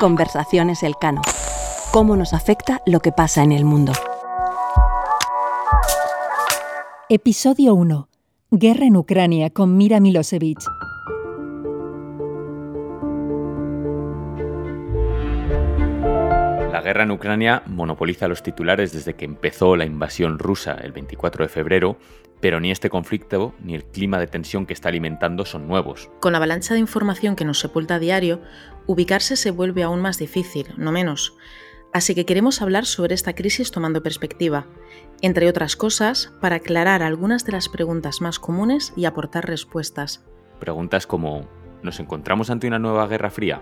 Conversaciones Elcano. ¿Cómo nos afecta lo que pasa en el mundo? Episodio 1. Guerra en Ucrania con Mira Milosevic. Guerra en Ucrania monopoliza los titulares desde que empezó la invasión rusa el 24 de febrero, pero ni este conflicto ni el clima de tensión que está alimentando son nuevos. Con la avalancha de información que nos sepulta a diario, ubicarse se vuelve aún más difícil, no menos. Así que queremos hablar sobre esta crisis tomando perspectiva, entre otras cosas, para aclarar algunas de las preguntas más comunes y aportar respuestas. Preguntas como, ¿nos encontramos ante una nueva guerra fría?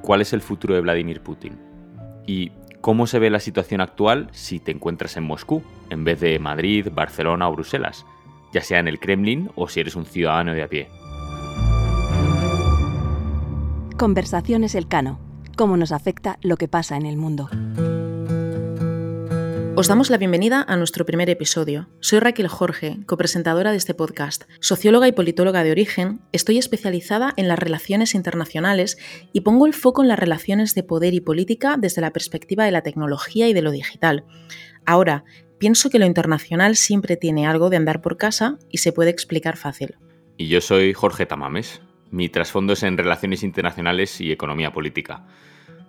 ¿Cuál es el futuro de Vladimir Putin? ¿Y cómo se ve la situación actual si te encuentras en Moscú, en vez de Madrid, Barcelona o Bruselas, ya sea en el Kremlin o si eres un ciudadano de a pie? Conversaciones Elcano. ¿Cómo nos afecta lo que pasa en el mundo? Os damos la bienvenida a nuestro primer episodio. Soy Raquel Jorge, copresentadora de este podcast. Socióloga y politóloga de origen, estoy especializada en las relaciones internacionales y pongo el foco en las relaciones de poder y política desde la perspectiva de la tecnología y de lo digital. Ahora, pienso que lo internacional siempre tiene algo de andar por casa y se puede explicar fácil. Y yo soy Jorge Tamames. Mi trasfondo es en relaciones internacionales y economía política.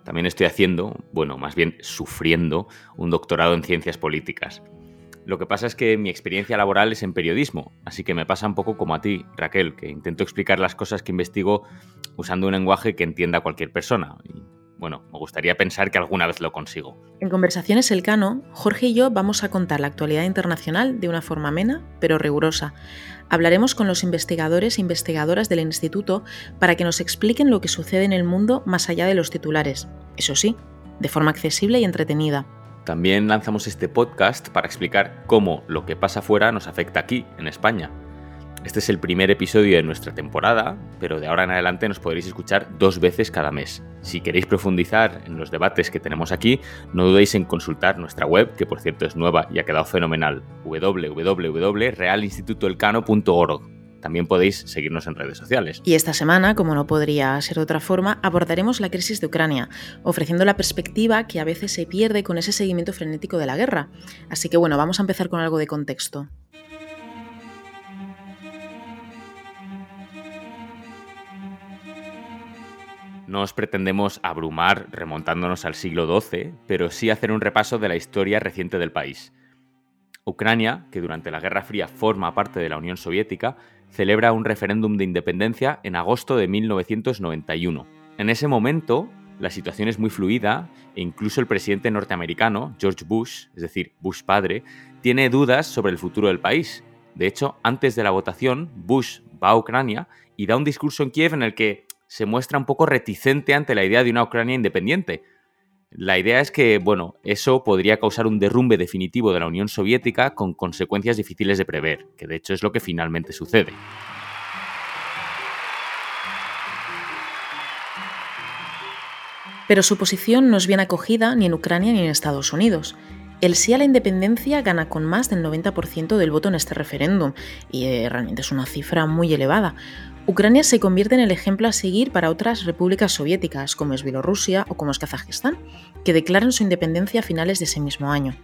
También estoy haciendo, bueno, más bien sufriendo, un doctorado en ciencias políticas. Lo que pasa es que mi experiencia laboral es en periodismo, así que me pasa un poco como a ti, Raquel, que intento explicar las cosas que investigo usando un lenguaje que entienda cualquier persona. Y, bueno, me gustaría pensar que alguna vez lo consigo. En Conversaciones Elcano, Jorge y yo vamos a contar la actualidad internacional de una forma amena, pero rigurosa. Hablaremos con los investigadores e investigadoras del instituto para que nos expliquen lo que sucede en el mundo más allá de los titulares. Eso sí, de forma accesible y entretenida. También lanzamos este podcast para explicar cómo lo que pasa fuera nos afecta aquí, en España. Este es el primer episodio de nuestra temporada, pero de ahora en adelante nos podréis escuchar dos veces cada mes. Si queréis profundizar en los debates que tenemos aquí, no dudéis en consultar nuestra web, que por cierto es nueva y ha quedado fenomenal, www.realinstitutoelcano.org. También podéis seguirnos en redes sociales. Y esta semana, como no podría ser de otra forma, abordaremos la crisis de Ucrania, ofreciendo la perspectiva que a veces se pierde con ese seguimiento frenético de la guerra. Así que bueno, vamos a empezar con algo de contexto. No os pretendemos abrumar remontándonos al siglo XII, pero sí hacer un repaso de la historia reciente del país. Ucrania, que durante la Guerra Fría forma parte de la Unión Soviética, celebra un referéndum de independencia en agosto de 1991. En ese momento, la situación es muy fluida e incluso el presidente norteamericano, George Bush, es decir, Bush padre, tiene dudas sobre el futuro del país. De hecho, antes de la votación, Bush va a Ucrania y da un discurso en Kiev en el que se muestra un poco reticente ante la idea de una Ucrania independiente. La idea es que, bueno, eso podría causar un derrumbe definitivo de la Unión Soviética con consecuencias difíciles de prever, que de hecho es lo que finalmente sucede. Pero su posición no es bien acogida ni en Ucrania ni en Estados Unidos. El sí a la independencia gana con más del 90% del voto en este referéndum, y eh, realmente es una cifra muy elevada. Ucrania se convierte en el ejemplo a seguir para otras repúblicas soviéticas, como es Bielorrusia o como es Kazajistán, que declaran su independencia a finales de ese mismo año.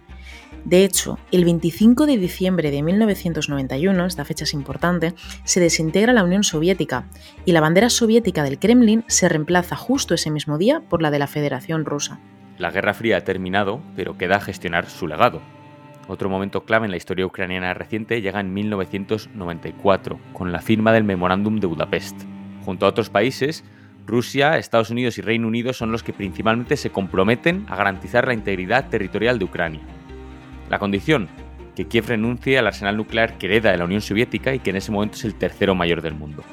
De hecho, el 25 de diciembre de 1991, esta fecha es importante, se desintegra la Unión Soviética y la bandera soviética del Kremlin se reemplaza justo ese mismo día por la de la Federación Rusa. La Guerra Fría ha terminado, pero queda gestionar su legado. Otro momento clave en la historia ucraniana reciente llega en 1994, con la firma del Memorándum de Budapest. Junto a otros países, Rusia, Estados Unidos y Reino Unido son los que principalmente se comprometen a garantizar la integridad territorial de Ucrania. La condición, que Kiev renuncie al arsenal nuclear que hereda de la Unión Soviética y que en ese momento es el tercero mayor del mundo.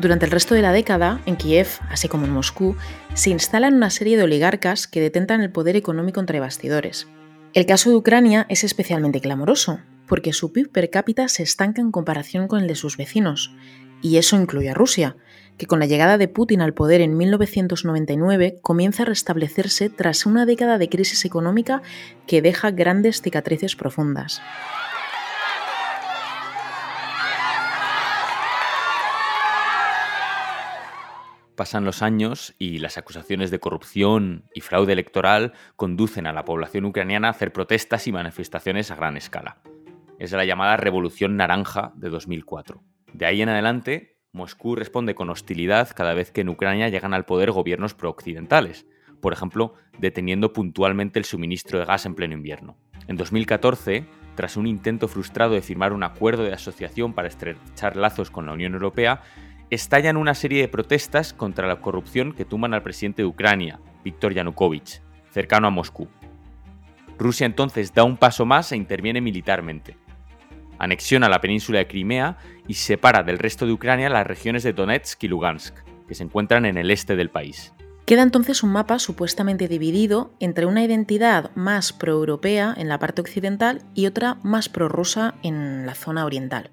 Durante el resto de la década, en Kiev, así como en Moscú, se instalan una serie de oligarcas que detentan el poder económico entre bastidores. El caso de Ucrania es especialmente clamoroso, porque su PIB per cápita se estanca en comparación con el de sus vecinos, y eso incluye a Rusia, que con la llegada de Putin al poder en 1999 comienza a restablecerse tras una década de crisis económica que deja grandes cicatrices profundas. Pasan los años y las acusaciones de corrupción y fraude electoral conducen a la población ucraniana a hacer protestas y manifestaciones a gran escala. Es la llamada Revolución Naranja de 2004. De ahí en adelante, Moscú responde con hostilidad cada vez que en Ucrania llegan al poder gobiernos prooccidentales, por ejemplo, deteniendo puntualmente el suministro de gas en pleno invierno. En 2014, tras un intento frustrado de firmar un acuerdo de asociación para estrechar lazos con la Unión Europea, estallan una serie de protestas contra la corrupción que tumban al presidente de Ucrania, Viktor Yanukovych, cercano a Moscú. Rusia entonces da un paso más e interviene militarmente. Anexiona la península de Crimea y separa del resto de Ucrania las regiones de Donetsk y Lugansk, que se encuentran en el este del país. Queda entonces un mapa supuestamente dividido entre una identidad más proeuropea en la parte occidental y otra más prorrusa en la zona oriental.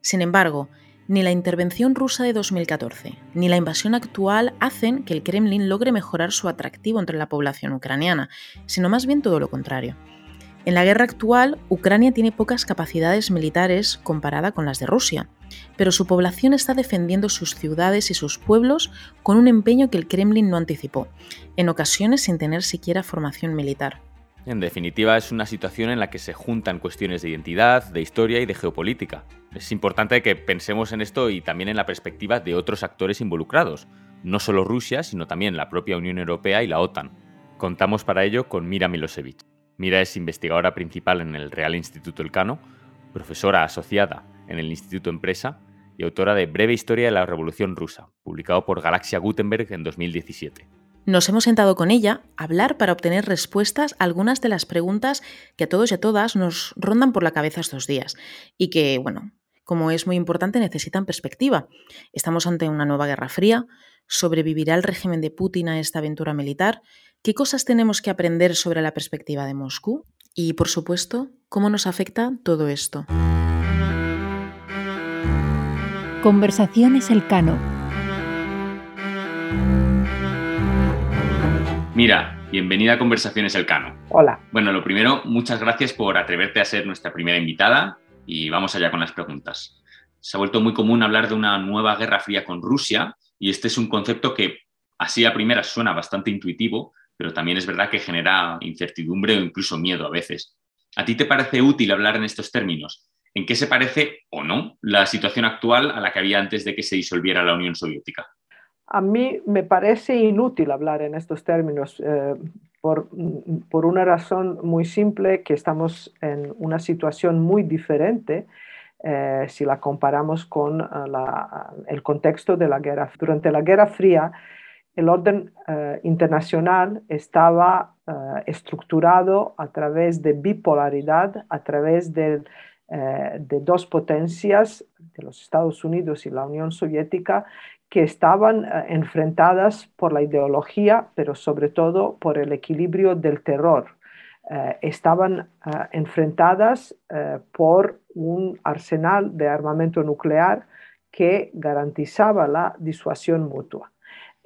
Sin embargo, ni la intervención rusa de 2014 ni la invasión actual hacen que el Kremlin logre mejorar su atractivo entre la población ucraniana, sino más bien todo lo contrario. En la guerra actual, Ucrania tiene pocas capacidades militares comparada con las de Rusia, pero su población está defendiendo sus ciudades y sus pueblos con un empeño que el Kremlin no anticipó, en ocasiones sin tener siquiera formación militar. En definitiva, es una situación en la que se juntan cuestiones de identidad, de historia y de geopolítica. Es importante que pensemos en esto y también en la perspectiva de otros actores involucrados, no solo Rusia, sino también la propia Unión Europea y la OTAN. Contamos para ello con Mira Milosevic. Mira es investigadora principal en el Real Instituto Elcano, profesora asociada en el Instituto Empresa y autora de Breve Historia de la Revolución Rusa, publicado por Galaxia Gutenberg en 2017. Nos hemos sentado con ella a hablar para obtener respuestas a algunas de las preguntas que a todos y a todas nos rondan por la cabeza estos días y que, bueno, como es muy importante, necesitan perspectiva. Estamos ante una nueva guerra fría, sobrevivirá el régimen de Putin a esta aventura militar, ¿Qué cosas tenemos que aprender sobre la perspectiva de Moscú? Y, por supuesto, ¿cómo nos afecta todo esto? Conversaciones Elcano. Mira, bienvenida a Conversaciones Elcano. Hola. Bueno, lo primero, muchas gracias por atreverte a ser nuestra primera invitada y vamos allá con las preguntas. Se ha vuelto muy común hablar de una nueva guerra fría con Rusia y este es un concepto que así a primeras suena bastante intuitivo, pero también es verdad que genera incertidumbre o incluso miedo a veces. ¿A ti te parece útil hablar en estos términos? ¿En qué se parece o no la situación actual a la que había antes de que se disolviera la Unión Soviética? A mí me parece inútil hablar en estos términos eh, por, por, una razón muy simple, que estamos en una situación muy diferente eh, si la comparamos con eh, la, el contexto de la guerra. Durante la Guerra Fría, el orden eh, internacional estaba eh, estructurado a través de bipolaridad, a través de, eh, de, dos potencias, de los Estados Unidos y la Unión Soviética, que estaban enfrentadas por la ideología, pero sobre todo por el equilibrio del terror. estaban enfrentadas por un arsenal de armamento nuclear que garantizaba la disuasión mutua.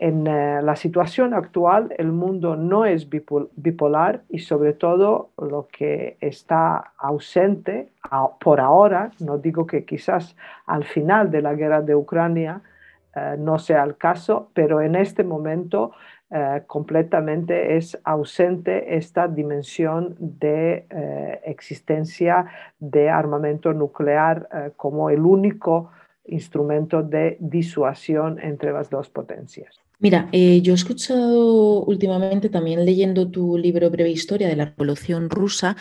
En eh, la situación actual, el mundo no es bipolar y sobre todo lo que está ausente por ahora, no digo que quizás al final de la guerra de Ucrania eh, no sea el caso, pero en este momento eh, completamente es ausente esta dimensión de existencia de armamento nuclear como el único instrumento de disuasión entre las dos potencias. Mira, eh, yo he escuchado últimamente, también leyendo tu libro Breve Historia de la Revolución Rusa,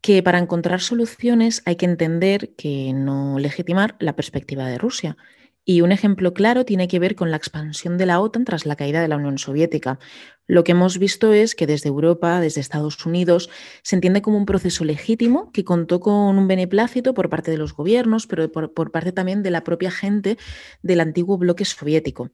que para encontrar soluciones hay que entender que no legitimar la perspectiva de Rusia. Y un ejemplo claro tiene que ver con la expansión de la OTAN tras la caída de la Unión Soviética. Lo que hemos visto es que desde Europa, desde Estados Unidos, se entiende como un proceso legítimo que contó con un beneplácito por parte de los gobiernos, pero por, parte también de la propia gente del antiguo bloque soviético.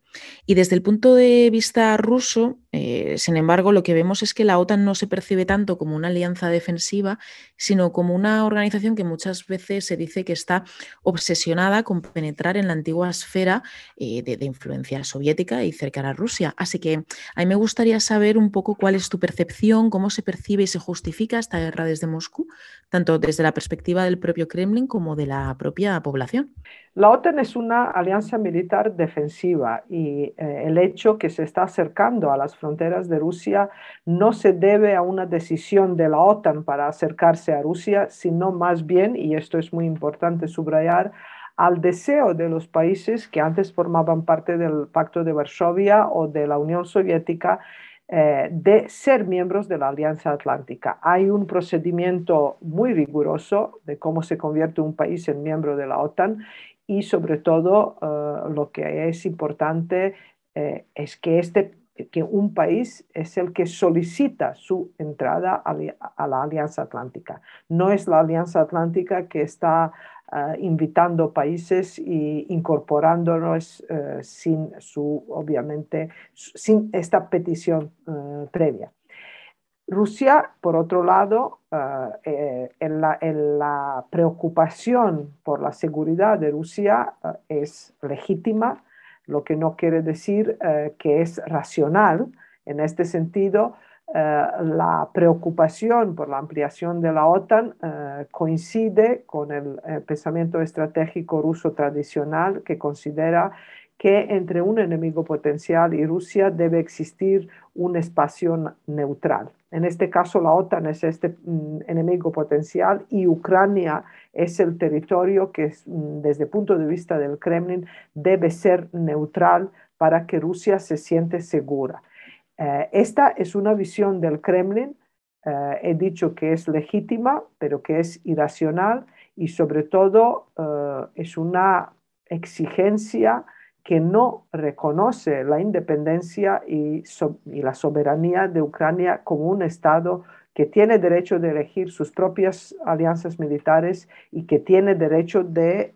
Y desde el punto de vista ruso, eh, sin embargo, lo que vemos es que la OTAN no se percibe tanto como una alianza defensiva, sino como una organización que muchas veces se dice que está obsesionada con penetrar en la antigua esfera eh, de, influencia soviética y cercana a Rusia. Así que a mí me gustaría saber un poco cuál es tu percepción, cómo se percibe y se justifica esta guerra desde Moscú, tanto desde la perspectiva del propio Kremlin como de la propia población. La OTAN es una alianza militar defensiva y eh, el hecho que se está acercando a las fronteras de Rusia no se debe a una decisión de la OTAN para acercarse a Rusia, sino más bien, y esto es muy importante subrayar, al deseo de los países que antes formaban parte del Pacto de Varsovia o de la Unión Soviética eh, de ser miembros de la Alianza Atlántica. Hay un procedimiento muy riguroso de cómo se convierte un país en miembro de la OTAN y sobre todo eh, lo que es importante eh, es que, este, que un país es el que solicita su entrada a la Alianza Atlántica. No es la Alianza Atlántica que está Ah, invitando países e incorporándonos uh, sin su, obviamente, sin esta petición uh, previa. Rusia, por otro lado, eh, en, la, en, la, preocupación por la seguridad de Rusia es legítima, lo que no quiere decir que es racional. En este sentido, eh, la preocupación por la ampliación de la OTAN eh, coincide con el, pensamiento estratégico ruso tradicional que considera que entre un enemigo potencial y Rusia debe existir un espacio neutral. En este caso, la OTAN es este mm, enemigo potencial y Ucrania es el territorio que, mm, desde el punto de vista del Kremlin, debe ser neutral para que Rusia se siente segura. Eh, esta es una visión del Kremlin, eh, he dicho que es legítima, pero que es irracional y sobre todo eh, es una exigencia que no reconoce la independencia y, la soberanía de Ucrania como un Estado que tiene derecho de elegir sus propias alianzas militares y que tiene derecho de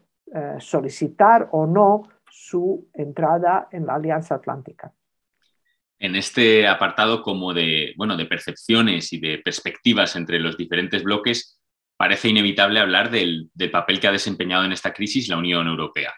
solicitar o no su entrada en la Alianza Atlántica en este apartado como de, bueno, de percepciones y de perspectivas entre los diferentes bloques, parece inevitable hablar del, papel que ha desempeñado en esta crisis la Unión Europea.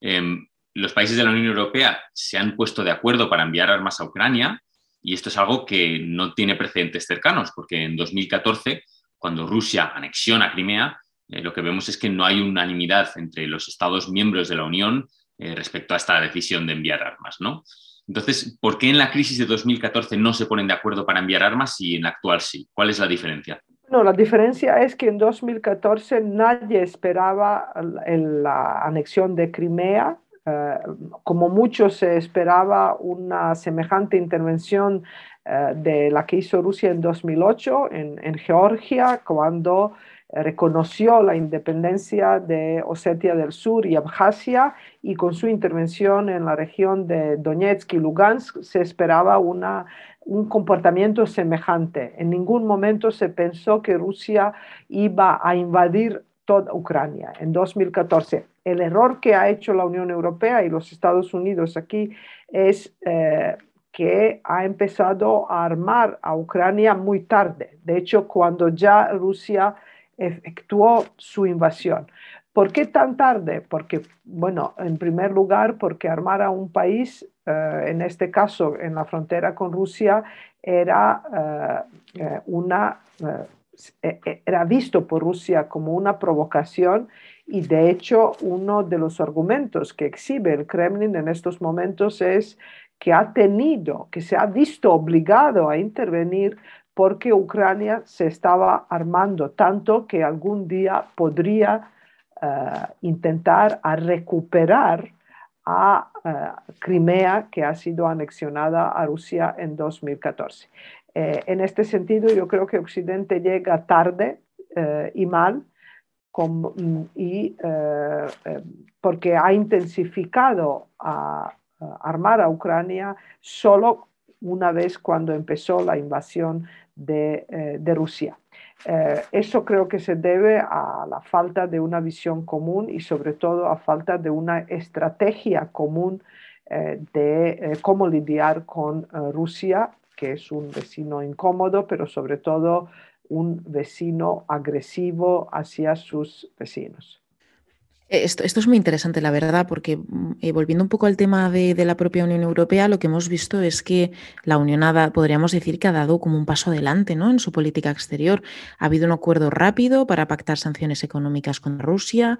Em, los países de la Unión Europea se han puesto de acuerdo para enviar armas a Ucrania y esto es algo que no tiene precedentes cercanos, porque en 2014, cuando Rusia anexiona Crimea, eh, lo que vemos es que no hay unanimidad entre los Estados miembros de la Unión eh, respecto a esta decisión de enviar armas. ¿no? Entonces, ¿por qué en la crisis de 2014 no se ponen de acuerdo para enviar armas y en la actual sí? ¿Cuál es la diferencia? No, la diferencia es que en 2014 nadie esperaba la anexión de Crimea. Eh, como mucho se esperaba una semejante intervención eh, de la que hizo Rusia en 2008 en, en Georgia, cuando reconoció la independencia de Osetia del Sur y Abjasia y con su intervención en la región de Donetsk y Lugansk se esperaba una, un comportamiento semejante. En ningún momento se pensó que Rusia iba a invadir toda Ucrania en 2014. El error que ha hecho la Unión Europea y los Estados Unidos aquí es eh, que ha empezado a armar a Ucrania muy tarde. De hecho, cuando ya Rusia efectuó su invasión. ¿Por qué tan tarde? Porque, bueno, en primer lugar, porque armar a un país, eh, en este caso en la frontera con Rusia, era eh, eh, una era visto por Rusia como una provocación y de hecho uno de los argumentos que exhibe el Kremlin en estos momentos es que ha tenido, que se ha visto obligado a intervenir porque Ucrania se estaba armando tanto que algún día podría eh, intentar recuperar a eh, Crimea, que ha sido anexionada a Rusia en 2014. Eh, en este sentido, yo creo que Occidente llega tarde y mal, mm, y, porque ha intensificado a armar a Ucrania solo una vez cuando empezó la invasión eh, de, Rusia. Eh, eso creo que se debe a la falta de una visión común y sobre todo a falta de una estrategia común eh, de cómo lidiar con Rusia, que es un vecino incómodo, pero sobre todo un vecino agresivo hacia sus vecinos. Eh, esto, es muy interesante, la verdad, porque mm, eh, volviendo un poco al tema de, la propia Unión Europea, lo que hemos visto es que la Unión ha, podríamos decir que ha dado como un paso adelante ¿no? en su política exterior. Ha habido un acuerdo rápido para pactar sanciones económicas con Rusia,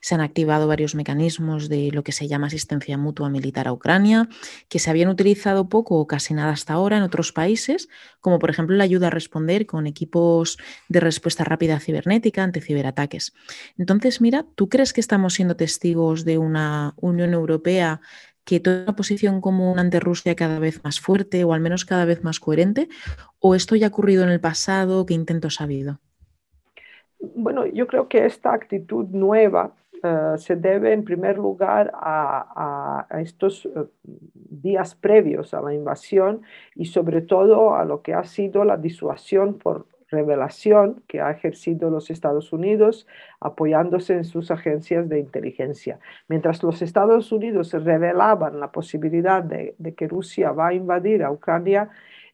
se han activado varios mecanismos de lo que se llama asistencia mutua militar a Ucrania, que se habían utilizado poco o casi nada hasta ahora en otros países, como por ejemplo la ayuda a responder con equipos de respuesta rápida cibernética ante ciberataques. Entonces, mira, ¿tú crees que estamos siendo testigos de una Unión Europea que toma una posición común ante Rusia cada vez más fuerte o al menos cada vez más coherente? ¿O esto ya ha ocurrido en el pasado? ¿Qué intentos ha habido? Bueno, yo creo que esta actitud nueva eh, se debe en primer lugar a, estos eh, días previos a la invasión y sobre todo a lo que ha sido la disuasión por revelación que ha ejercido los Estados Unidos apoyándose en sus agencias de inteligencia. Mientras los Estados Unidos revelaban la posibilidad de, que Rusia va a invadir a Ucrania,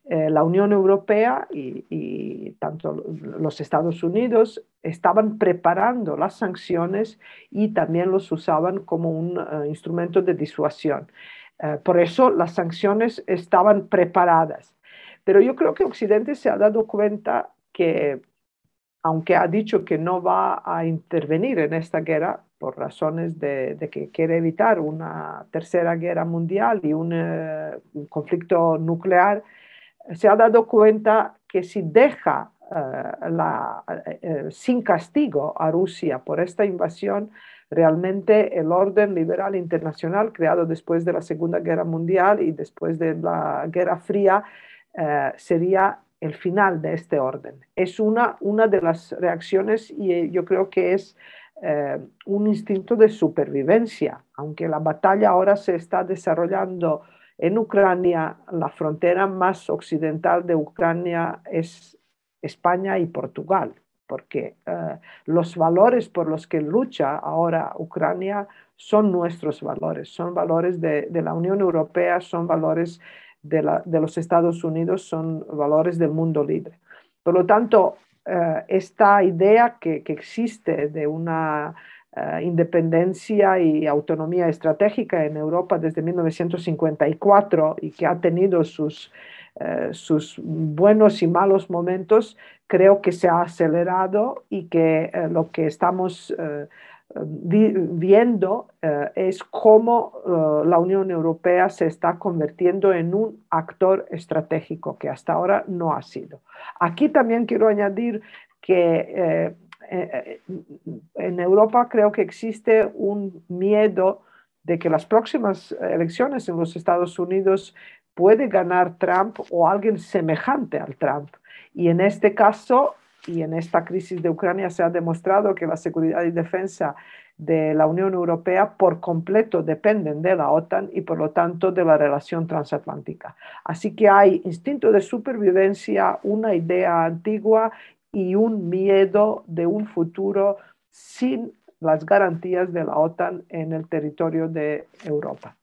eh, la Unión Europea y, tanto los Estados Unidos estaban preparando las sanciones y también los usaban como un eh, instrumento de disuasión. Eh, por eso las sanciones estaban preparadas. Pero yo creo que Occidente se ha dado cuenta que, aunque ha dicho que no va a intervenir en esta guerra por razones de, que quiere evitar una tercera guerra mundial y un, eh, conflicto nuclear, se ha dado cuenta que si deja eh, eh, sin castigo a Rusia por esta invasión, realmente el orden liberal internacional creado después de la Segunda Guerra Mundial y después de la Guerra Fría sería el final de este orden. Es una, una de las reacciones y eh, yo creo que es eh, un instinto de supervivencia. Aunque la batalla ahora se está desarrollando en Ucrania, la frontera más occidental de Ucrania es España y Portugal, porque eh, los valores por los que lucha ahora Ucrania son nuestros valores, son valores de, de la Unión Europea, son valores de, los Estados Unidos son valores del mundo libre. Por lo tanto, eh, esta idea que, existe de una eh, independencia y autonomía estratégica en Europa desde 1954 y que ha tenido sus, eh, sus buenos y malos momentos, creo que se ha acelerado y que lo que estamos viendo eh, es cómo eh, la Unión Europea se está convirtiendo en un actor estratégico que hasta ahora no ha sido. Aquí también quiero añadir que eh, en Europa creo que existe un miedo de que las próximas elecciones en los Estados Unidos puede ganar Trump o alguien semejante al Trump. Y en este caso y en esta crisis de Ucrania se ha demostrado que la seguridad y defensa de la Unión Europea por completo dependen de la OTAN y por lo tanto de la relación transatlántica. Así que hay instinto de supervivencia, una idea antigua y un miedo de un futuro sin las garantías de la OTAN en el territorio de Europa.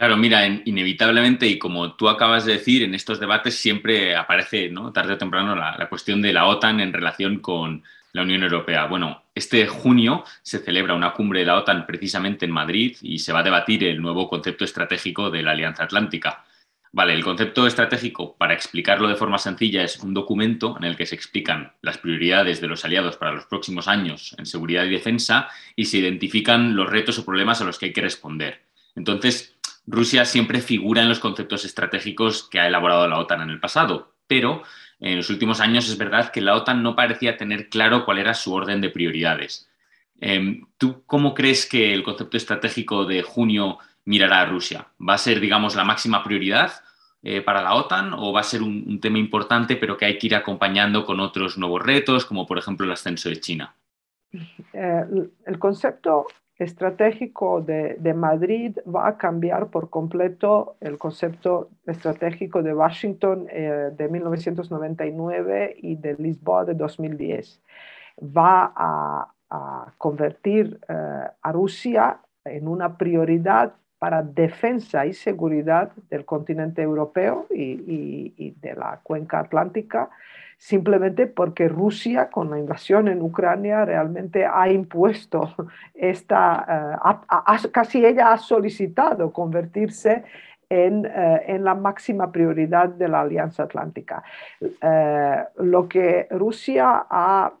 Claro, mira, inevitablemente, y como tú acabas de decir, en estos debates siempre aparece, tarde o temprano, la, cuestión de la OTAN en relación con la Unión Europea. Bueno, este junio se celebra una cumbre de la OTAN precisamente en Madrid y se va a debatir el nuevo concepto estratégico de la Alianza Atlántica. Vale, el concepto estratégico, para explicarlo de forma sencilla, es un documento en el que se explican las prioridades de los aliados para los próximos años en seguridad y defensa y se identifican los retos o problemas a los que hay que responder. Entonces, Rusia siempre figura en los conceptos estratégicos que ha elaborado la OTAN en el pasado, pero en los últimos años es verdad que la OTAN no parecía tener claro cuál era su orden de prioridades. Em, ¿Tú cómo crees que el concepto estratégico de junio mirará a Rusia? ¿Va a ser, digamos, la máxima prioridad eh, para la OTAN o va a ser un, tema importante pero que hay que ir acompañando con otros nuevos retos, como por ejemplo el ascenso de China? Eh, el concepto estratégico de, Madrid va a cambiar por completo el concepto estratégico de Washington eh, de 1999 y de Lisboa de 2010. Va a, convertir eh, a Rusia en una prioridad para defensa y seguridad del continente europeo y, de la cuenca atlántica, simplemente porque Rusia con la invasión en Ucrania realmente ha impuesto esta, eh, casi ella ha solicitado convertirse en, eh, en, la máxima prioridad de la Alianza Atlántica. Eh, lo que Rusia ha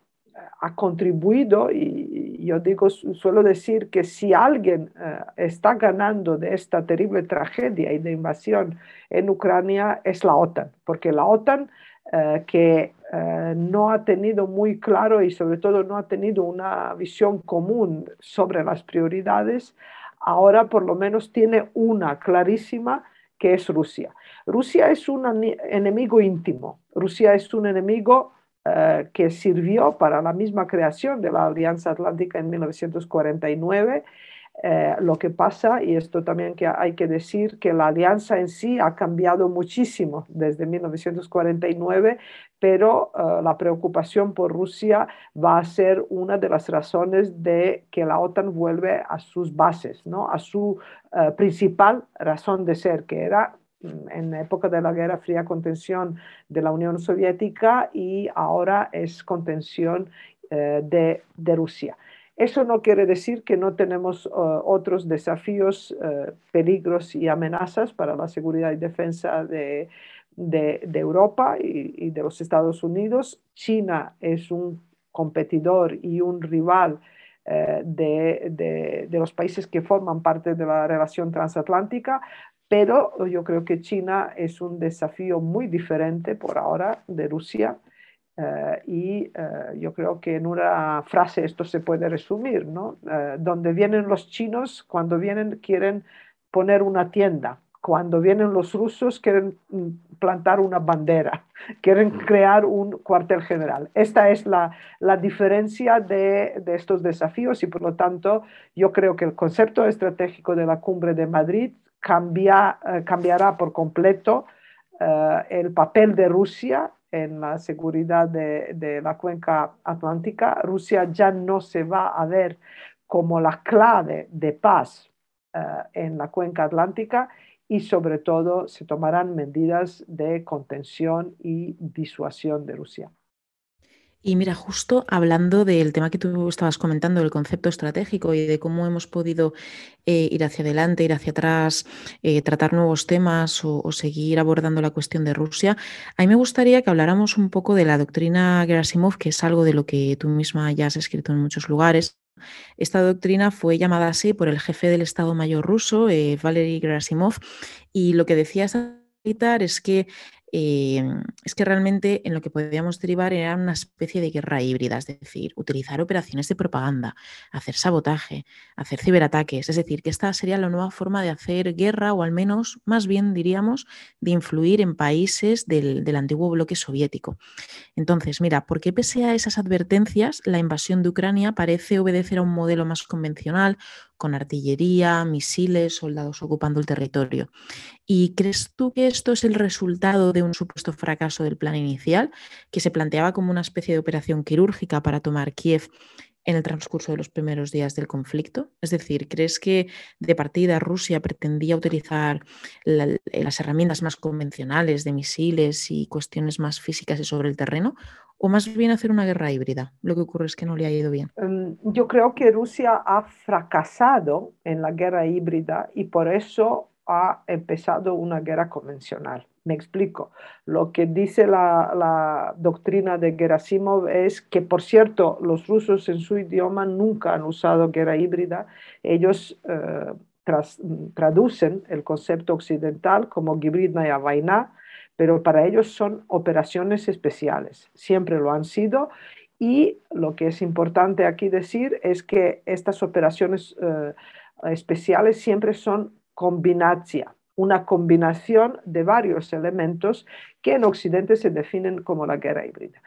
ha contribuido y yo digo, suelo decir que si alguien eh, está ganando de esta terrible tragedia y de invasión en Ucrania es la OTAN, porque la OTAN eh, que eh, no ha tenido muy claro y sobre todo no ha tenido una visión común sobre las prioridades, ahora por lo menos tiene una clarísima que es Rusia. Rusia es un enemigo íntimo, Rusia es un enemigo eh, que sirvió para la misma creación de la Alianza Atlántica en 1949. Eh, lo que pasa, y esto también que hay que decir, que la alianza en sí ha cambiado muchísimo desde 1949, pero eh, la preocupación por Rusia va a ser una de las razones de que la OTAN vuelve a sus bases, ¿no? a su principal razón de ser, que era en la época de la Guerra Fría contención de la Unión Soviética y ahora es contención eh, de, Rusia. Eso no quiere decir que no tenemos eh, otros desafíos, eh, peligros y amenazas para la seguridad y defensa de, Europa y, de los Estados Unidos. China es un competidor y un rival de, de, los países que forman parte de la relación transatlántica, pero yo creo que China es un desafío muy diferente por ahora de Rusia. Eh, y eh, yo creo que en una frase esto se puede resumir, ¿no? Eh, donde vienen los chinos, cuando vienen quieren poner una tienda, cuando vienen los rusos quieren mm, plantar una bandera, quieren crear un cuartel general. Esta es la, la diferencia de, de, estos desafíos y por lo tanto yo creo que el concepto estratégico de la cumbre de Madrid eh, cambiará por completo el papel de Rusia en la seguridad de, la cuenca atlántica. Rusia ya no se va a ver como la clave de paz eh, en la cuenca atlántica y sobre todo se tomarán medidas de contención y disuasión de Rusia. Y mira, justo hablando del tema que tú estabas comentando, del concepto estratégico y de cómo hemos podido eh, ir hacia adelante, ir hacia atrás, eh, tratar nuevos temas o, seguir abordando la cuestión de Rusia, a mí me gustaría que habláramos un poco de la doctrina Gerasimov, que es algo de lo que tú misma ya has escrito en muchos lugares. Esta doctrina fue llamada así por el jefe del Estado Mayor ruso, eh, Valery Gerasimov, y lo que decía esta es que Em, es que realmente en lo que podíamos derivar era una especie de guerra híbrida, es decir, utilizar operaciones de propaganda, hacer sabotaje, hacer ciberataques, es decir, que esta sería la nueva forma de hacer guerra o al menos, más bien diríamos, de influir en países del, del antiguo bloque soviético. Entonces, mira, ¿por qué pese a esas advertencias, la invasión de Ucrania parece obedecer a un modelo más convencional, con artillería, misiles, soldados ocupando el territorio. ¿Y crees tú que esto es el resultado de un supuesto fracaso del plan inicial, que se planteaba como una especie de operación quirúrgica para tomar Kiev en el transcurso de los primeros días del conflicto? Es decir, ¿crees que de partida Rusia pretendía utilizar las herramientas más convencionales de misiles y cuestiones más físicas y sobre el terreno? o más bien hacer una guerra híbrida? Lo que ocurre es que no le ha ido bien. Em, yo creo que Rusia ha fracasado en la guerra híbrida y por eso ha empezado una guerra convencional. Me explico. Lo que dice la, doctrina de Gerasimov es que, por cierto, los rusos en su idioma nunca han usado guerra híbrida. Ellos eh, traducen el concepto occidental como y vainá, pero para ellos son operaciones especiales, siempre lo han sido y lo que es importante aquí decir es que estas operaciones eh, especiales siempre son combinación, una combinación de varios elementos que en Occidente se definen como la guerra híbrida.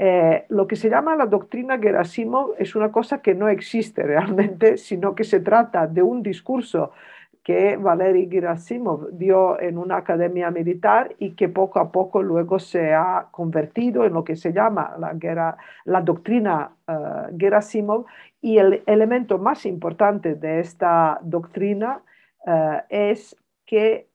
Eh, lo que se llama la doctrina Gerasimov es una cosa que no existe realmente, sino que se trata de un discurso que Valery Gerasimov dio en una academia militar y que poco a poco luego se ha convertido en lo que se llama la, guerra, la doctrina uh, Gerasimov. Y el elemento más importante de esta doctrina es que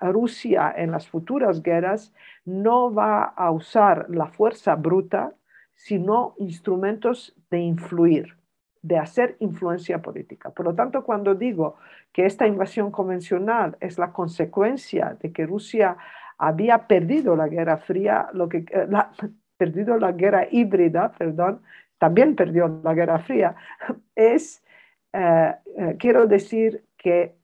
Rusia en las futuras guerras no va a usar la fuerza bruta, sino instrumentos de influir, de hacer influencia política. Por lo tanto, cuando digo que esta invasión convencional es la consecuencia de que Rusia había perdido la Guerra Fría, lo que, eh, la, perdido la guerra híbrida, perdón, también perdió la Guerra Fría, es, eh, eh, quiero decir que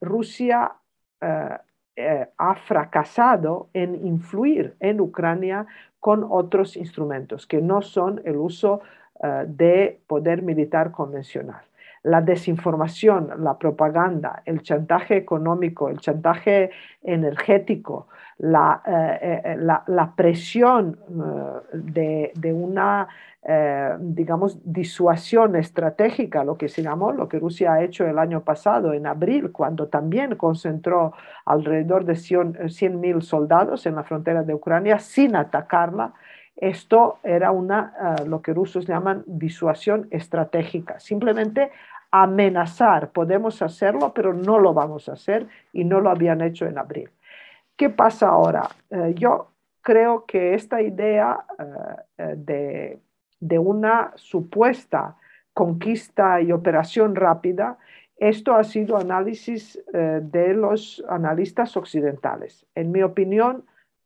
Rusia ha fracasado en influir en Ucrania con otros instrumentos que no son el uso de poder militar convencional la desinformación, la propaganda, el chantaje económico, el chantaje energético, la, eh, eh, la, presión eh, de, una, digamos, disuasión estratégica, lo que se llamó, lo que Rusia ha hecho el año pasado, en abril, cuando también concentró alrededor de 100.000 soldados en la frontera de Ucrania sin atacarla, esto era una, lo que rusos llaman disuasión estratégica. Simplemente amenazar, podemos hacerlo, pero no lo vamos a hacer y no lo habían hecho en abril. ¿Qué pasa ahora? Eh, yo creo que esta idea eh, eh, de, de, una supuesta conquista y operación rápida, esto ha sido análisis de los analistas occidentales. En mi opinión,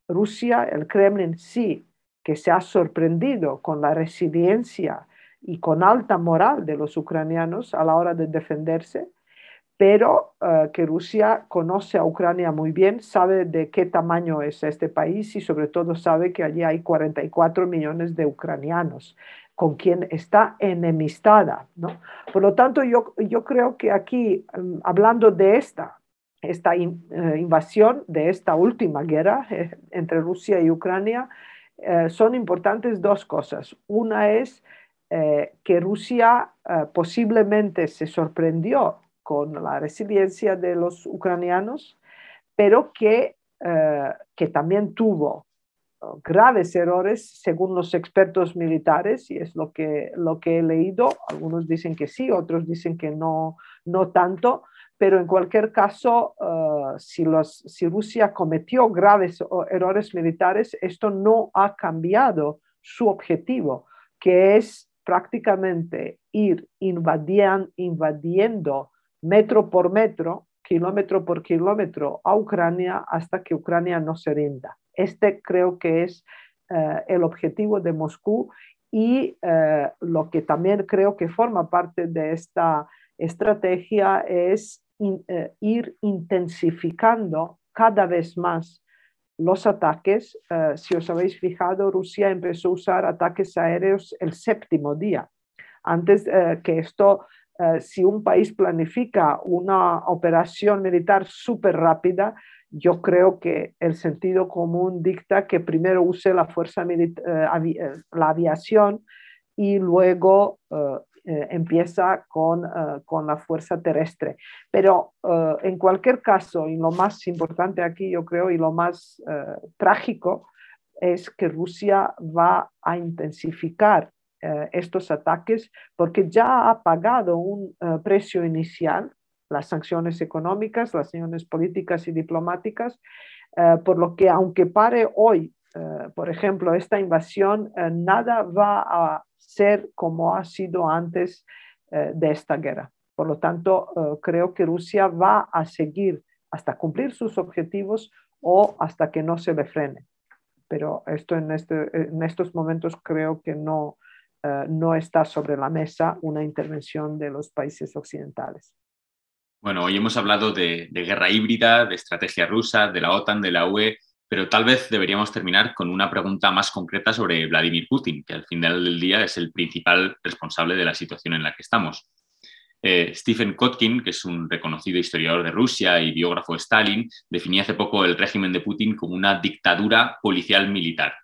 Rusia, el Kremlin sí que se ha sorprendido con la resiliencia y con alta moral de los ucranianos a la hora de defenderse, pero eh, que Rusia conoce a Ucrania muy bien, sabe de qué tamaño es este país y sobre todo sabe que allí hay 44 millones de ucranianos con quien está enemistada. ¿no? Por lo tanto, yo, yo creo que aquí, mm, hablando de esta, esta eh, invasión, de esta última guerra eh, entre Rusia y Ucrania, son importantes dos cosas. Una es eh, que Rusia eh, posiblemente se sorprendió con la resiliencia de los ucranianos, pero que, eh, que también tuvo graves errores según los expertos militares, y es lo que, lo que he leído. Algunos dicen que sí, otros dicen que no, no tanto, pero en cualquier caso, si, los, si Rusia cometió graves errores militares, esto no ha cambiado su objetivo, que es prácticamente ir invadiendo metro por metro, kilómetro por kilómetro a Ucrania hasta que Ucrania no se rinda. Este creo que es eh, el objetivo de Moscú y eh, lo que también creo que forma parte de esta estrategia es eh, ir intensificando cada vez más los ataques, eh, si os habéis fijado, Rusia empezó a usar ataques aéreos el séptimo día. Antes eh, que esto, eh, si un país planifica una operación militar súper rápida, yo creo que el sentido común dicta que primero use la fuerza la aviación y luego eh, empieza con, eh, con, la fuerza terrestre. Pero eh, en cualquier caso, y lo más importante aquí, yo creo, y lo más trágico, es que Rusia va a intensificar estos ataques porque ya ha pagado un precio inicial, las sanciones económicas, las sanciones políticas y diplomáticas, por lo que aunque pare hoy, por ejemplo, esta invasión, nada va a ser como ha sido antes eh, de esta guerra. Por lo tanto, eh, creo que Rusia va a seguir hasta cumplir sus objetivos o hasta que no se le frene. Pero esto en, este, en estos momentos creo que no, eh, no está sobre la mesa una intervención de los países occidentales. Bueno, hoy hemos hablado de, de guerra híbrida, de estrategia rusa, de la OTAN, de la UE, pero tal vez deberíamos terminar con una pregunta más concreta sobre Vladimir Putin, que al final del día es el principal responsable de la situación en la que estamos. Eh, Stephen Kotkin, que es un reconocido historiador de Rusia y biógrafo de Stalin, definía hace poco el régimen de Putin como una dictadura policial militar.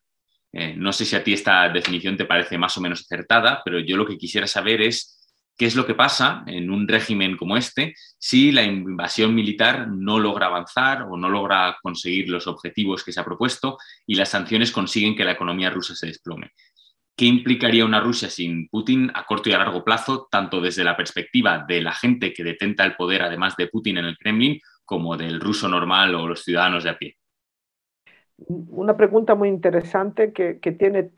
Eh, no sé si a ti esta definición te parece más o menos acertada, pero yo lo que quisiera saber es ¿Qué es lo que pasa en un régimen como este si la invasión militar no logra avanzar o no logra conseguir los objetivos que se ha propuesto y las sanciones consiguen que la economía rusa se desplome? ¿qué implicaría una Rusia sin Putin a corto y a largo plazo, tanto desde la perspectiva de la gente que detenta el poder, además de Putin en el Kremlin, como del ruso normal o los ciudadanos de a pie? Una pregunta muy interesante que, tiene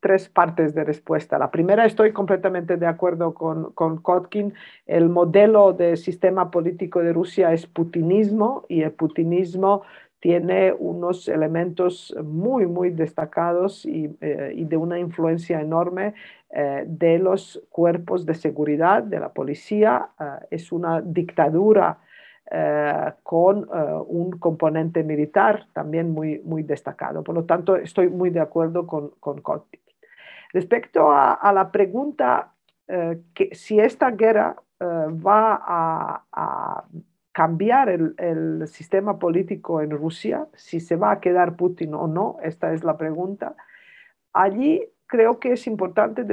tres partes de respuesta. La primera, estoy completamente de acuerdo con, con Kotkin. El modelo de sistema político de Rusia es putinismo y el putinismo tiene unos elementos muy, muy destacados y, eh, de una influencia enorme eh, de los cuerpos de seguridad, de la policía. Eh, es una dictadura con un componente militar también muy, muy destacado. Por lo tanto, estoy muy de acuerdo con, con Respecto a, la pregunta que si esta guerra va a cambiar el, sistema político en Rusia, si se va a quedar Putin o no, esta es la pregunta. Allí creo que es importante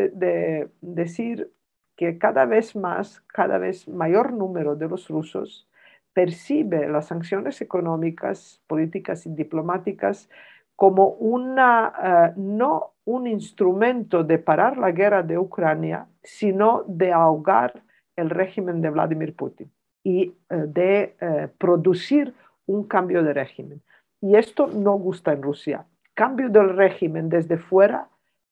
decir que cada vez más, cada vez mayor número de los rusos percibe las sanciones económicas, políticas y diplomáticas como una, eh, no un instrumento de parar la guerra de Ucrania, sino de ahogar el régimen de Vladimir Putin y eh, de eh, producir un cambio de régimen. Y esto no gusta en Rusia. Cambio del régimen desde fuera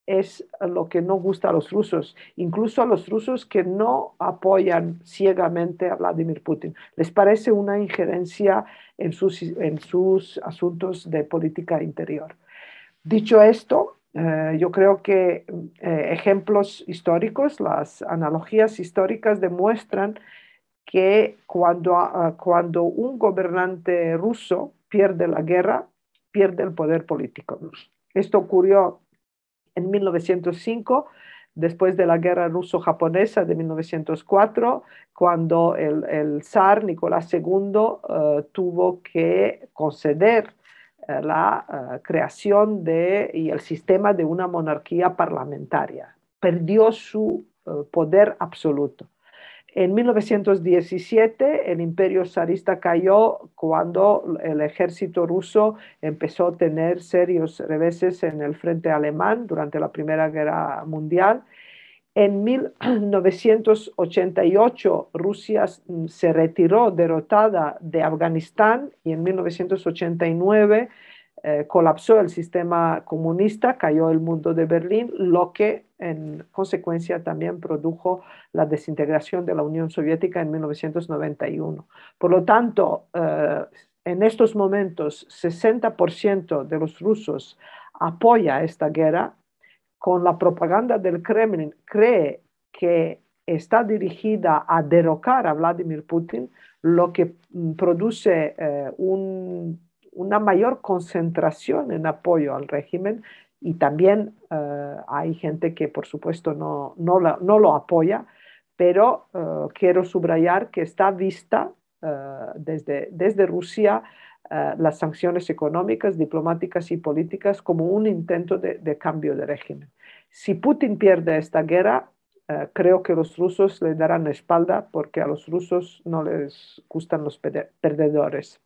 es lo que no gusta a los rusos, incluso a los rusos que no apoyan ciegamente a Vladimir Putin. Les parece una injerencia en sus, en sus asuntos de política interior. Dicho esto, eh, yo creo que ejemplos históricos, las analogías históricas demuestran que cuando, ah, cuando un gobernante ruso pierde la guerra, pierde el poder político. Esto ocurrió en 1905, después de la guerra ruso-japonesa de 1904, cuando el, zar Nicolás II eh, tuvo que conceder eh, la eh, creación de, y el sistema de una monarquía parlamentaria. Perdió su poder absoluto. En 1917 el imperio zarista cayó cuando el ejército ruso empezó a tener serios reveses en el frente alemán durante la Primera Guerra Mundial. En 1988 Rusia se retiró derrotada de Afganistán y en 1989 eh, colapsó el sistema comunista, cayó el mundo de Berlín, lo que en consecuencia también produjo la desintegración de la Unión Soviética en 1991. Por lo tanto, eh, en estos momentos, 60% de los rusos apoya esta guerra. Con la propaganda del Kremlin cree que está dirigida a derrocar a Vladimir Putin, lo que mm, produce eh, un una mayor concentración en apoyo al régimen y también eh, hay gente que por supuesto no, no, lo apoya, pero eh, quiero subrayar que está vista eh, desde, desde Rusia las sanciones económicas, diplomáticas y políticas como un intento de, de cambio de régimen. Si Putin pierde esta guerra, creo que los rusos le darán la espalda porque a los rusos no les gustan los perdedores.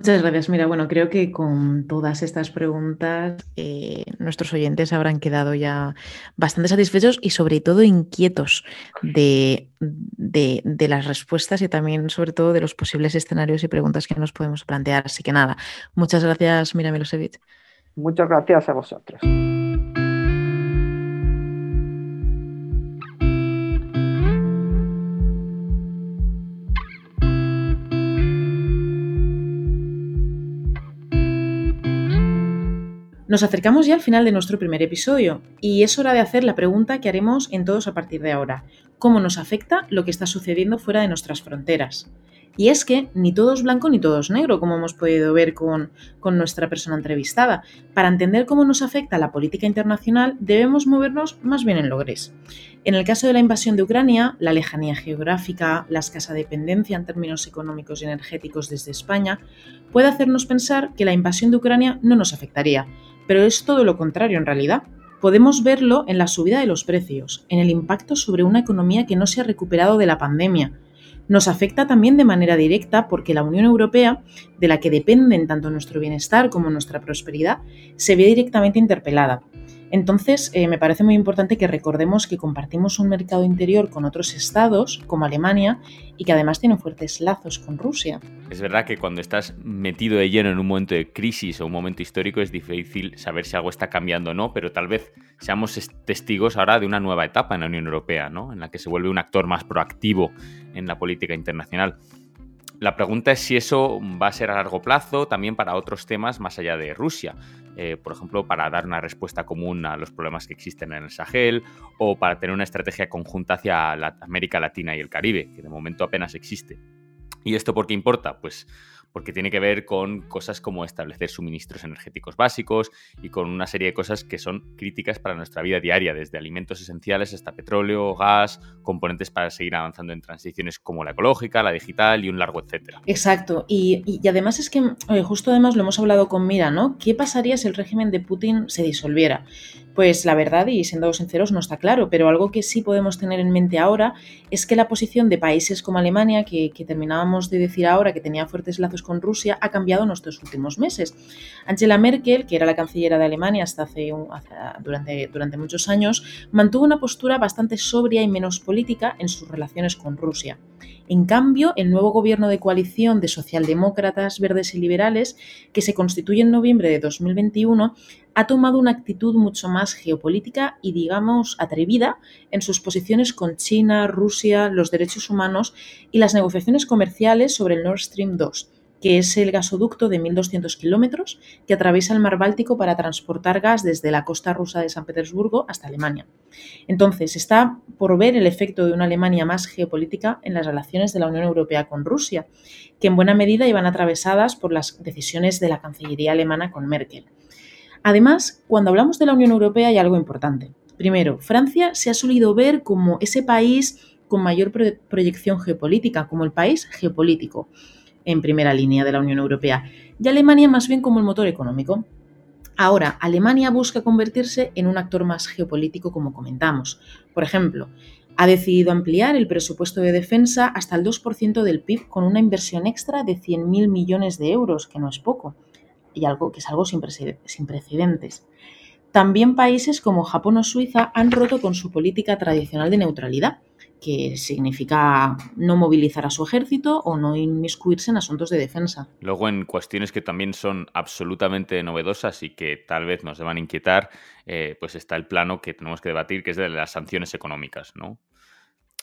Muchas gracias. Mira, bueno, creo que con todas estas preguntas eh, nuestros oyentes habrán quedado ya bastante satisfechos y sobre todo inquietos de, de, las respuestas y también sobre todo de los posibles escenarios y preguntas que nos podemos plantear. Así que nada, muchas gracias, Mira Milosevic. Muchas gracias a vosotros. Nos acercamos ya al final de nuestro primer episodio y es hora de hacer la pregunta que haremos en todos a partir de ahora. ¿Cómo nos afecta lo que está sucediendo fuera de nuestras fronteras? Y es que ni todo es blanco ni todo es negro, como hemos podido ver con, con, nuestra persona entrevistada. Para entender cómo nos afecta la política internacional, debemos movernos más bien en lo gris. En el caso de la invasión de Ucrania, la lejanía geográfica, la escasa dependencia en términos económicos y energéticos desde España, puede hacernos pensar que la invasión de Ucrania no nos afectaría, pero es todo lo contrario en realidad. Podemos verlo en la subida de los precios, en el impacto sobre una economía que no se ha recuperado de la pandemia. Nos afecta también de manera directa porque la Unión Europea, de la que dependen tanto nuestro bienestar como nuestra prosperidad, se ve directamente interpelada. Entonces, eh, me parece muy importante que recordemos que compartimos un mercado interior con otros estados, como Alemania, y que además tienen fuertes lazos con Rusia. Es verdad que cuando estás metido de lleno en un momento de crisis o un momento histórico es difícil saber si algo está cambiando o no, pero tal vez seamos testigos ahora de una nueva etapa en la Unión Europea, ¿no? en la que se vuelve un actor más proactivo en la política internacional. La pregunta es si eso va a ser a largo plazo también para otros temas más allá de Rusia. Eh, por ejemplo, para dar una respuesta común a los problemas que existen en el Sahel o para tener una estrategia conjunta hacia América Latina y el Caribe, que de momento apenas existe. ¿Y esto por qué importa? Pues porque tiene que ver con cosas como establecer suministros energéticos básicos y con una serie de cosas que son críticas para nuestra vida diaria, desde alimentos esenciales hasta petróleo, gas, componentes para seguir avanzando en transiciones como la ecológica, la digital y un largo etcétera. Exacto, y, además es que justo además lo hemos hablado con Mira, ¿no? ¿Qué pasaría si el régimen de Putin se disolviera? Pues la verdad, y siendo sinceros, no está claro, pero algo que sí podemos tener en mente ahora es que la posición de países como Alemania, que, terminábamos de decir ahora que tenía fuertes lazos con Rusia ha cambiado en estos últimos meses. Angela Merkel, que era la canciller de Alemania hasta hace, durante, durante muchos años, mantuvo una postura bastante sobria y menos política en sus relaciones con Rusia. En cambio, el nuevo gobierno de coalición de socialdemócratas, verdes y liberales, que se constituye en noviembre de 2021, ha tomado una actitud mucho más geopolítica y, digamos, atrevida en sus posiciones con China, Rusia, los derechos humanos y las negociaciones comerciales sobre el Nord Stream 2 que es el gasoducto de 1.200 kilómetros que atraviesa el mar Báltico para transportar gas desde la costa rusa de San Petersburgo hasta Alemania. Entonces, está por ver el efecto de una Alemania más geopolítica en las relaciones de la Unión Europea con Rusia, que en buena medida iban atravesadas por las decisiones de la Cancillería alemana con Merkel. Además, cuando hablamos de la Unión Europea hay algo importante. Primero, Francia se ha solido ver como ese país con mayor proyección geopolítica, como el país geopolítico en primera línea de la Unión Europea y Alemania más bien como el motor económico. Ahora, Alemania busca convertirse en un actor más geopolítico como comentamos. Por ejemplo, ha decidido ampliar el presupuesto de defensa hasta el 2% del PIB con una inversión extra de 100.000 millones de euros, que no es poco, y algo que es algo sin precedentes. También países como Japón o Suiza han roto con su política tradicional de neutralidad que significa no movilizar a su ejército o no inmiscuirse en asuntos de defensa. Luego, en cuestiones que también son absolutamente novedosas y que tal vez nos deban inquietar, eh, pues está el plano que tenemos que debatir, que es de las sanciones económicas, ¿no?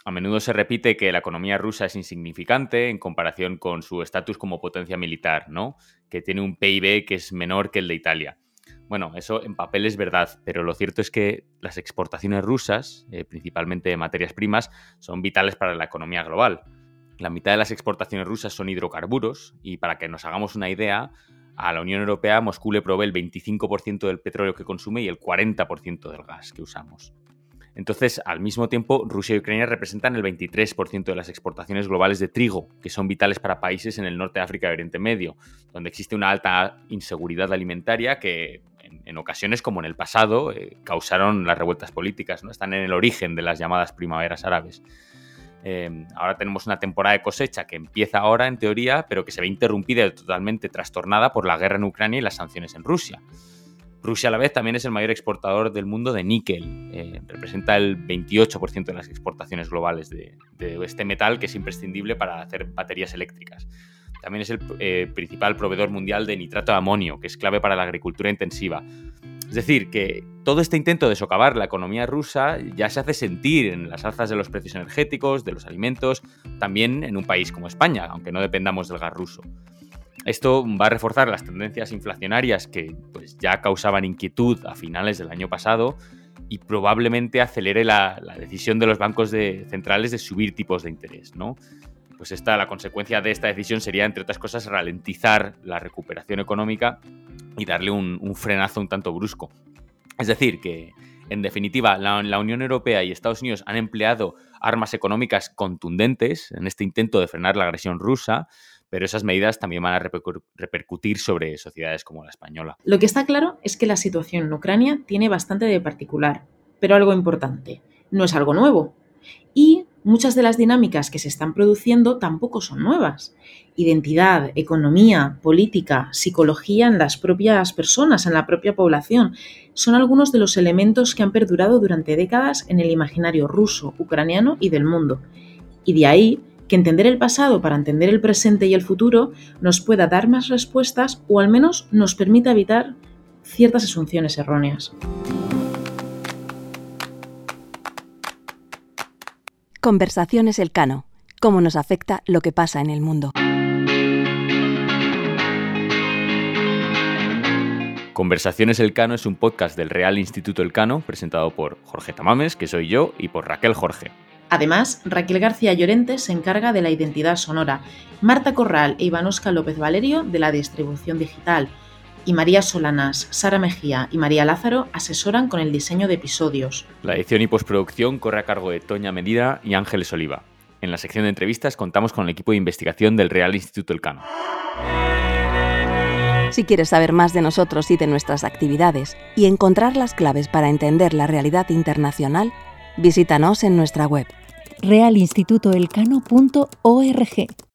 A menudo se repite que la economía rusa es insignificante en comparación con su estatus como potencia militar, ¿no? Que tiene un PIB que es menor que el de Italia. Bueno, eso en papel es verdad, pero lo cierto es que las exportaciones rusas, eh, principalmente de materias primas, son vitales para la economía global. La mitad de las exportaciones rusas son hidrocarburos y para que nos hagamos una idea, a la Unión Europea Moscú le provee el 25% del petróleo que consume y el 40% del gas que usamos. Entonces, al mismo tiempo, Rusia y Ucrania representan el 23% de las exportaciones globales de trigo, que son vitales para países en el norte de África y Oriente Medio, donde existe una alta inseguridad alimentaria que en, ocasiones, como en el pasado, eh, causaron las revueltas políticas, ¿no? Están en el origen de las llamadas primaveras árabes. Eh, ahora tenemos una temporada de cosecha que empieza ahora, en teoría, pero que se ve interrumpida y totalmente trastornada por la guerra en Ucrania y las sanciones en Rusia. Rusia a la vez también es el mayor exportador del mundo de níquel. Eh, representa el 28% de las exportaciones globales de, este metal que es imprescindible para hacer baterías eléctricas. También es el eh, principal proveedor mundial de nitrato de amonio, que es clave para la agricultura intensiva. Es decir, que todo este intento de socavar la economía rusa ya se hace sentir en las alzas de los precios energéticos, de los alimentos, también en un país como España, aunque no dependamos del gas ruso. Esto va a reforzar las tendencias inflacionarias que pues, ya causaban inquietud a finales del año pasado y probablemente acelere la, decisión de los bancos centrales de subir tipos de interés, ¿no? pues esta, la consecuencia de esta decisión sería, entre otras cosas, ralentizar la recuperación económica y darle un, frenazo un tanto brusco. Es decir, que en definitiva la, la, Unión Europea y Estados Unidos han empleado armas económicas contundentes en este intento de frenar la agresión rusa, pero esas medidas también van a repercutir sobre sociedades como la española. Lo que está claro es que la situación en Ucrania tiene bastante de particular, pero algo importante, no es algo nuevo. Y muchas de las dinámicas que se están produciendo tampoco son nuevas. Identidad, economía, política, psicología en las propias personas, en la propia población, son algunos de los elementos que han perdurado durante décadas en el imaginario ruso, ucraniano y del mundo. Y de ahí que entender el pasado para entender el presente y el futuro nos pueda dar más respuestas o al menos nos permita evitar ciertas asunciones erróneas. Conversaciones Elcano. Cómo nos afecta lo que pasa en el mundo. Conversaciones Elcano es un podcast del Real Instituto Elcano presentado por Jorge Tamames, que soy yo, y por Raquel Jorge. Además, Raquel García Llorente se encarga de la identidad sonora, Marta Corral e Ivanosca López Valerio de la distribución digital, y María Solanas, Sara Mejía y María Lázaro asesoran con el diseño de episodios. La edición y postproducción corre a cargo de Toña Medida y Ángeles Oliva. En la sección de entrevistas contamos con el equipo de investigación del Real Instituto Elcano. Si quieres saber más de nosotros y de nuestras actividades y encontrar las claves para entender la realidad internacional, visítanos en nuestra web. realinstitutoelcano.org